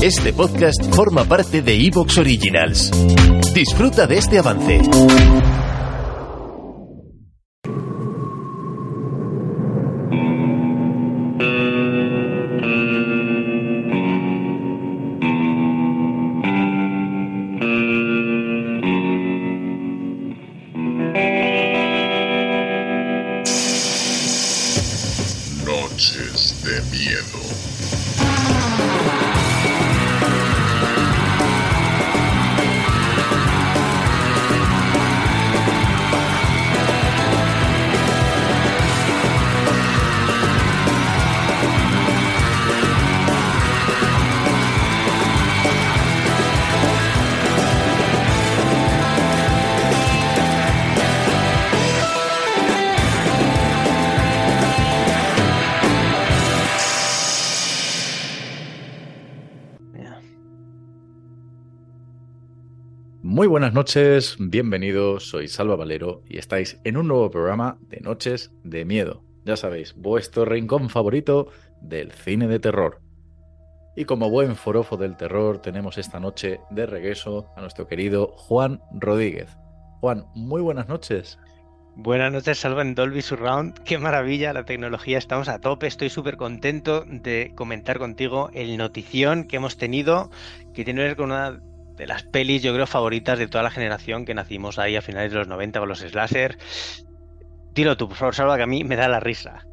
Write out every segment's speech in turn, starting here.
Este podcast forma parte de Evox Originals. Disfruta de este avance. Noches de miedo. Muy buenas noches, bienvenidos, soy Salva Valero y estáis en un nuevo programa de Noches de Miedo. Ya sabéis, vuestro rincón favorito del cine de terror. Y como buen forofo del terror, tenemos esta noche de regreso a nuestro querido Juan Rodríguez. Juan, muy buenas noches. Buenas noches, Salva en Dolby Surround. Qué maravilla la tecnología, estamos a tope. Estoy súper contento de comentar contigo el notición que hemos tenido, que tiene que ver con una de las pelis, yo creo, favoritas de toda la generación que nacimos ahí a finales de los 90 con los slasher. Dilo tú, por favor, Salva, que a mí me da la risa.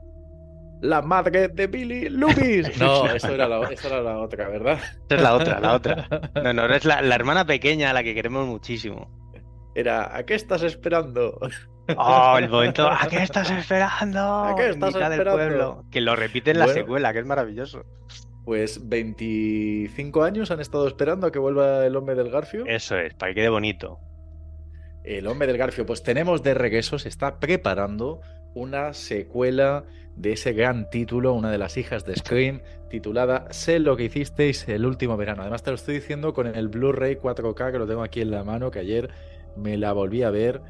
La madre de Billy Loomis. No, eso era la, esa era la otra, ¿verdad? Esa es la otra, la otra. No, no, es la, la hermana pequeña a la que queremos muchísimo. Era, ¿a qué estás esperando? Oh, el momento. ¿A qué estás esperando? ¿A qué estás Mitad del esperando? pueblo. Que lo repite en la Bueno. secuela, que es maravilloso. Pues 25 años han estado esperando a que vuelva el hombre del Garfio. Eso es, para que quede bonito. El hombre del Garfio, pues tenemos de regreso, se está preparando una secuela de ese gran título, una de las hijas de Scream, titulada Sé lo que hicisteis el último verano. Además te lo estoy diciendo con el Blu-ray 4K que lo tengo aquí en la mano, que ayer me la volví a ver.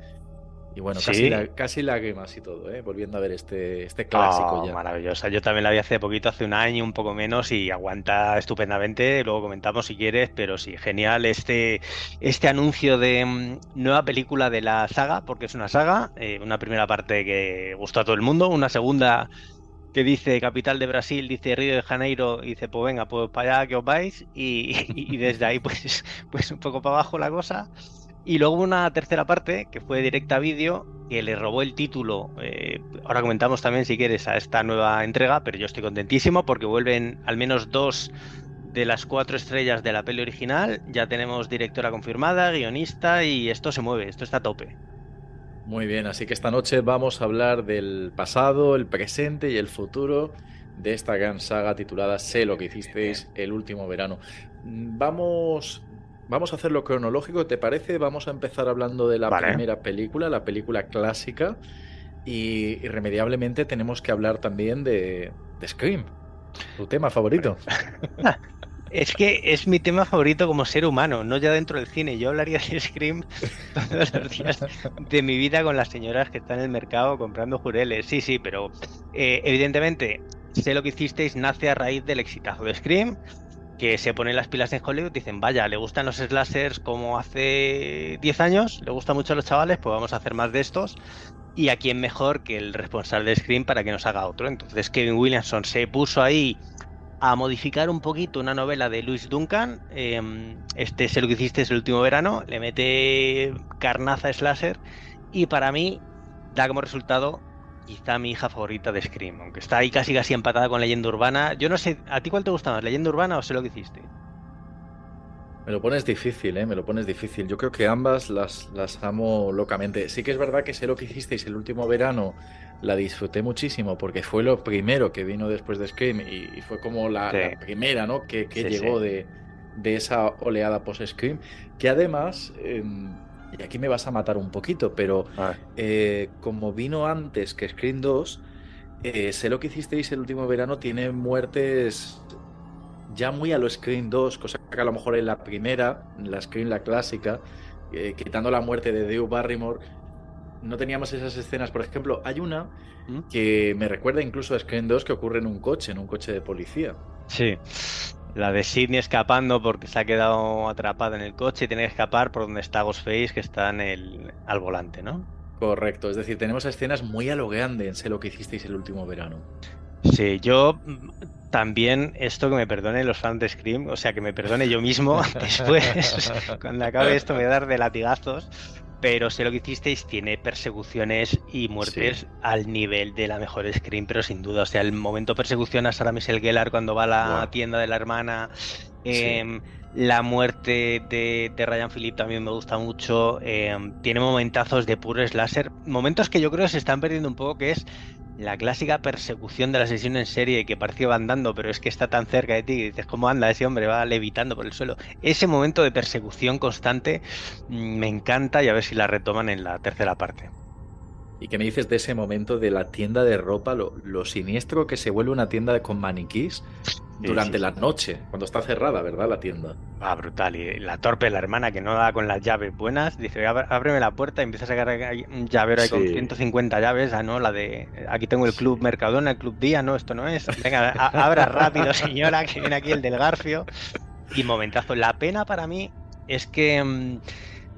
Y bueno, casi, ¿Sí? la- casi lágrimas y todo, ¿eh? volviendo a ver este, este clásico Oh, ya. Maravillosa. Yo también la vi hace poquito, hace un año, un poco menos, y aguanta estupendamente. Luego comentamos si quieres, pero sí, genial este, este anuncio de mm, nueva película de la saga, porque es una saga. eh, una primera parte que gustó a todo el mundo, una segunda que dice capital de Brasil, dice Río de Janeiro, y dice, pues venga, pues para allá que os vais, y, y desde ahí, pues, pues un poco para abajo la cosa. Y luego una tercera parte que fue directa a vídeo, que le robó el título. eh, ahora comentamos también si quieres a esta nueva entrega, pero yo estoy contentísimo porque vuelven al menos dos de las cuatro estrellas de la peli original. Ya tenemos directora confirmada, guionista y esto se mueve, esto está a tope. Muy bien, así que esta noche vamos a hablar del pasado, el presente y el futuro de esta gran saga titulada Sé lo que hicisteis el último verano. Mm, Vamos, vamos a hacerlo cronológico, ¿te parece? Vamos a empezar hablando de la Vale. primera película, la película clásica, y irremediablemente tenemos que hablar también de, de Scream, tu tema favorito. Es que es mi tema favorito como ser humano, no ya dentro del cine. Yo hablaría de Scream todos los días de mi vida con las señoras que están en el mercado comprando jureles. Sí, sí, pero eh, evidentemente sé lo que hicisteis nace a raíz del exitazo de Scream, que se ponen las pilas en Hollywood dicen, vaya, le gustan los slashers como hace 10 años, le gusta mucho a los chavales, pues vamos a hacer más de estos. Y a quién mejor que el responsable de Scream para que nos haga otro. Entonces Kevin Williamson se puso ahí a modificar un poquito una novela de Louis Duncan. eh, este es lo que hiciste el último verano. Le mete carnaza slasher. Y para mí da como resultado quizá mi hija favorita de Scream. Aunque está ahí casi casi empatada con Leyenda Urbana. Yo no sé, ¿a ti cuál te gusta más? ¿Leyenda Urbana o sé lo que hiciste? Me lo pones difícil, ¿eh? Me lo pones difícil. Yo creo que ambas las, las amo locamente. Sí que es verdad que sé lo que hicisteis el último verano, la disfruté muchísimo porque fue lo primero que vino después de Scream y, y fue como la, Sí. la primera, ¿no? Que, que Sí, llegó sí. De, de esa oleada post-Scream. Que además, eh, y aquí me vas a matar un poquito, pero eh, como vino antes que Scream 2, eh, sé lo que hicisteis el último verano, tiene muertes ya muy a lo Scream 2, cosa que a lo mejor en la primera, en la Scream la clásica, eh, quitando la muerte de Drew Barrymore, no teníamos esas escenas. Por ejemplo, hay una ¿Mm? que me recuerda incluso a Scream 2 que ocurre en un coche, en un coche de policía. Sí. La de Sidney escapando porque se ha quedado atrapada en el coche y tiene que escapar por donde está Ghostface, que está en el, al volante, ¿no? Correcto, es decir, tenemos escenas muy a lo grande en Sé lo que hicisteis el último verano. Sí, yo mm, también, esto que me perdone los fans de Scream, o sea, que me perdone yo mismo después, cuando acabe esto me voy a dar de latigazos, pero sé lo que hicisteis, tiene persecuciones y muertes al nivel de la mejor Scream, pero sin duda. O sea, el momento persecución a Sarah Michelle Gellar cuando va a la tienda de la hermana. Em, la muerte de, Ryan Philip también me gusta mucho. Em, tiene momentazos de puro slasher. Momentos que yo creo que se están perdiendo un poco, que es la clásica persecución de la sesión en serie que parecía va andando, pero es que está tan cerca de ti y dices, ¿cómo anda ese hombre? Va levitando por el suelo. Ese momento de persecución constante mm, me encanta y a ver si la retoman en la tercera parte. ¿Y qué me dices de ese momento de la tienda de ropa, lo, siniestro que se vuelve una tienda con maniquís durante la noche, cuando está cerrada, ¿verdad? La tienda. Ah, brutal. Y la torpe, la hermana que no da con las llaves buenas, dice, ábreme la puerta y empieza a sacar un llavero ahí con 150 llaves. Ah, no, la de, aquí tengo el club Mercadona, el club Día, no, esto no es. Venga, abra rápido, señora, que viene aquí el del Garfio. Y momentazo. La pena para mí es que mm,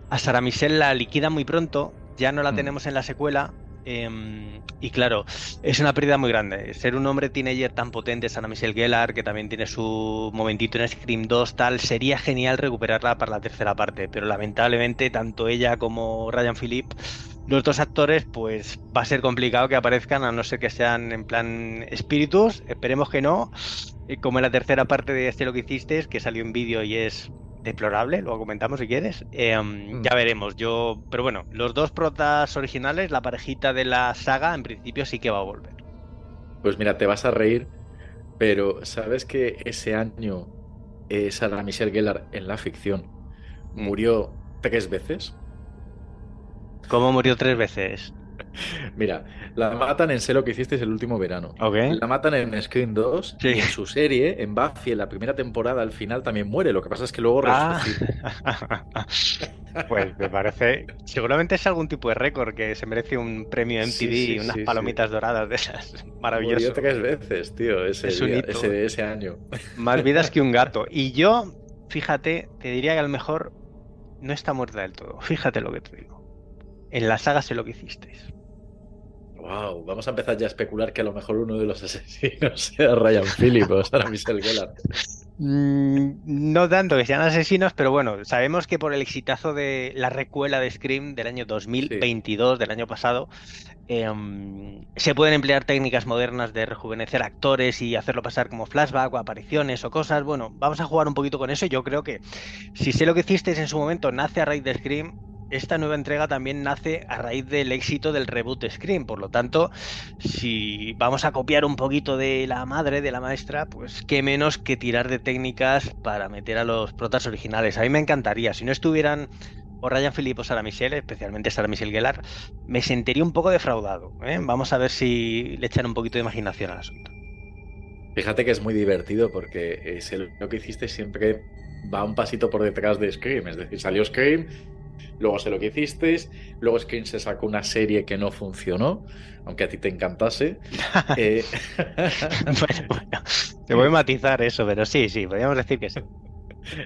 a Sara Michelle la liquida muy pronto, ya no la mm. tenemos en la secuela, Em, y claro, es una pérdida muy grande. Ser un hombre teenager tan potente, Sana Michelle Gellar, que también tiene su momentito en Scream 2, tal, sería genial recuperarla para la tercera parte. Pero lamentablemente, tanto ella como Ryan Phillip, los dos actores, pues va a ser complicado que aparezcan, a no ser que sean en plan espíritus. Esperemos que no. Como en la tercera parte de este lo que hiciste, que salió en vídeo y es deplorable, lo comentamos si quieres. Em, mm. Ya veremos. Yo, pero bueno, los dos protas originales, la parejita de la saga, en principio sí que va a volver. Pues mira, te vas a reír, pero sabes que ese año eh, Sarah Michelle Gellar en la ficción mm. murió tres veces. ¿Cómo murió tres veces? Mira, la matan en Sé lo que hiciste el último verano. La matan en Screen 2 y en su serie, en Buffy, en la primera temporada, al final también muere. Lo que pasa es que luego ah. Pues me parece. Seguramente es algún tipo de récord que se merece un premio MTV y unas palomitas doradas de esas. Maravilloso. Murió tres veces, tío, ese, ese, ese año. Más vidas que un gato. Y yo, fíjate, te diría que a lo mejor no está muerta del todo. Fíjate lo que te digo. En la saga sé lo que hicisteis. Wow, vamos a empezar ya a especular que a lo mejor uno de los asesinos sea Ryan Phillips o Sarah Michelle Gellar. Mm, no tanto que sean asesinos, pero bueno, sabemos que por el exitazo de la recuela de Scream del año 2022, del año pasado, em, se pueden emplear técnicas modernas de rejuvenecer actores y hacerlo pasar como flashback o apariciones o cosas. Bueno, vamos a jugar un poquito con eso. Yo creo que si sé lo que hicisteis en su momento nace a raíz de Scream, esta nueva entrega también nace a raíz del éxito del reboot Scream. Por lo tanto, si vamos a copiar un poquito de la madre, de la maestra, pues qué menos que tirar de técnicas para meter a los protas originales. A mí me encantaría. Si no estuvieran o Ryan Phillips o Sara Michelle, especialmente Sara Michelle Gellar, me sentiría un poco defraudado. ¿eh? Vamos a ver si le echan un poquito de imaginación al asunto. Fíjate que es muy divertido porque es lo que hiciste siempre va un pasito por detrás de Scream. Es decir, salió Scream luego sé lo que hicisteis, luego Screen se sacó una serie que no funcionó, aunque a ti te encantase. Eh, bueno, bueno, te voy a matizar eso, pero sí, sí, podríamos decir que sí.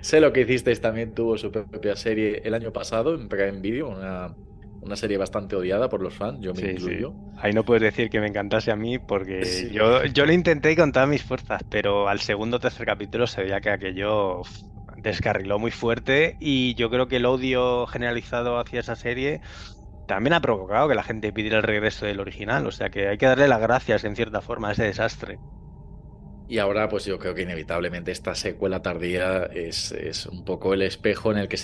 sé lo que hicisteis también tuvo su propia serie el año pasado en Prime Video, una, una serie bastante odiada por los fans, yo me incluyo. Ahí no puedes decir que me encantase a mí porque yo, yo lo intenté con todas mis fuerzas, pero al segundo o tercer capítulo se veía que aquello descarriló muy fuerte y yo creo que el odio generalizado hacia esa serie también ha provocado que la gente pidiera el regreso del original, o sea que hay que darle las gracias en cierta forma a ese desastre. Y ahora, pues yo creo que inevitablemente esta secuela tardía es, un poco el espejo en el que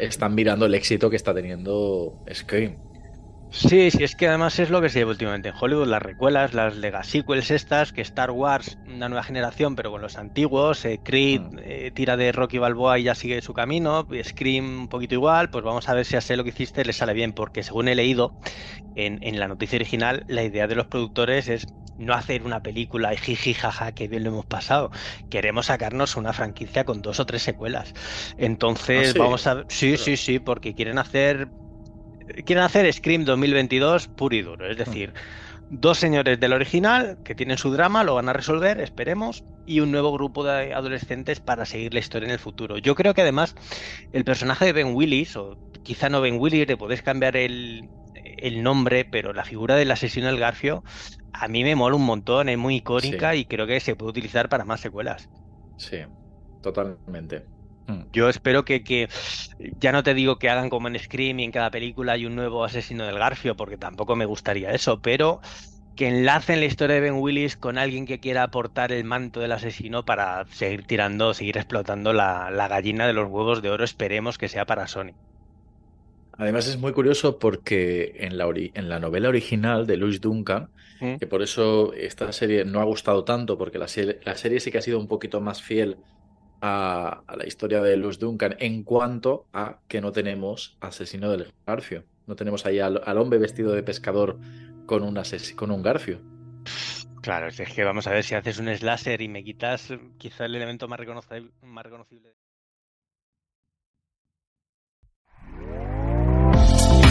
están mirando el éxito que está teniendo Scream. Sí, sí, es que además es lo que se lleva últimamente en Hollywood, las recuelas, las lega sequels estas, que Star Wars, una nueva generación, pero con los antiguos, eh, Creed mm. eh, tira de Rocky Balboa y ya sigue su camino, Scream un poquito igual, pues vamos a ver si a sé lo que hiciste le sale bien, porque según he leído en, en la noticia original, la idea de los productores es no hacer una película y jiji jaja que bien lo hemos pasado. Queremos sacarnos una franquicia con dos o tres secuelas. Entonces, ¿Ah, vamos a sí, sí, sí, porque quieren hacer quieren hacer Scream 2022 puro y duro, es decir, Dos señores del original que tienen su drama, lo van a resolver, esperemos, y un nuevo grupo de adolescentes para seguir la historia en el futuro. Yo creo que además el personaje de Ben Willis, o quizá no Ben Willis, le podéis cambiar el, nombre, pero la figura del asesino del Garfio a mí me mola un montón, es muy icónica y creo que se puede utilizar para más secuelas. Sí, totalmente. Yo espero que, que, ya no te digo que hagan como en Scream y en cada película hay un nuevo asesino del Garfio, porque tampoco me gustaría eso, pero que enlacen la historia de Ben Willis con alguien que quiera aportar el manto del asesino para seguir tirando, seguir explotando la, gallina de los huevos de oro, esperemos que sea para Sony. Además es muy curioso porque en la, en la novela original de Louis Duncan, hmm. que por eso esta serie no ha gustado tanto, porque la, la serie sí que ha sido un poquito más fiel a, la historia de Luz Duncan en cuanto a que no tenemos asesino del garfio. No tenemos ahí al, hombre vestido de pescador con un, con un garfio. Claro, es que vamos a ver si haces un slasher y me quitas quizá el elemento más reconocible. Más reconocible.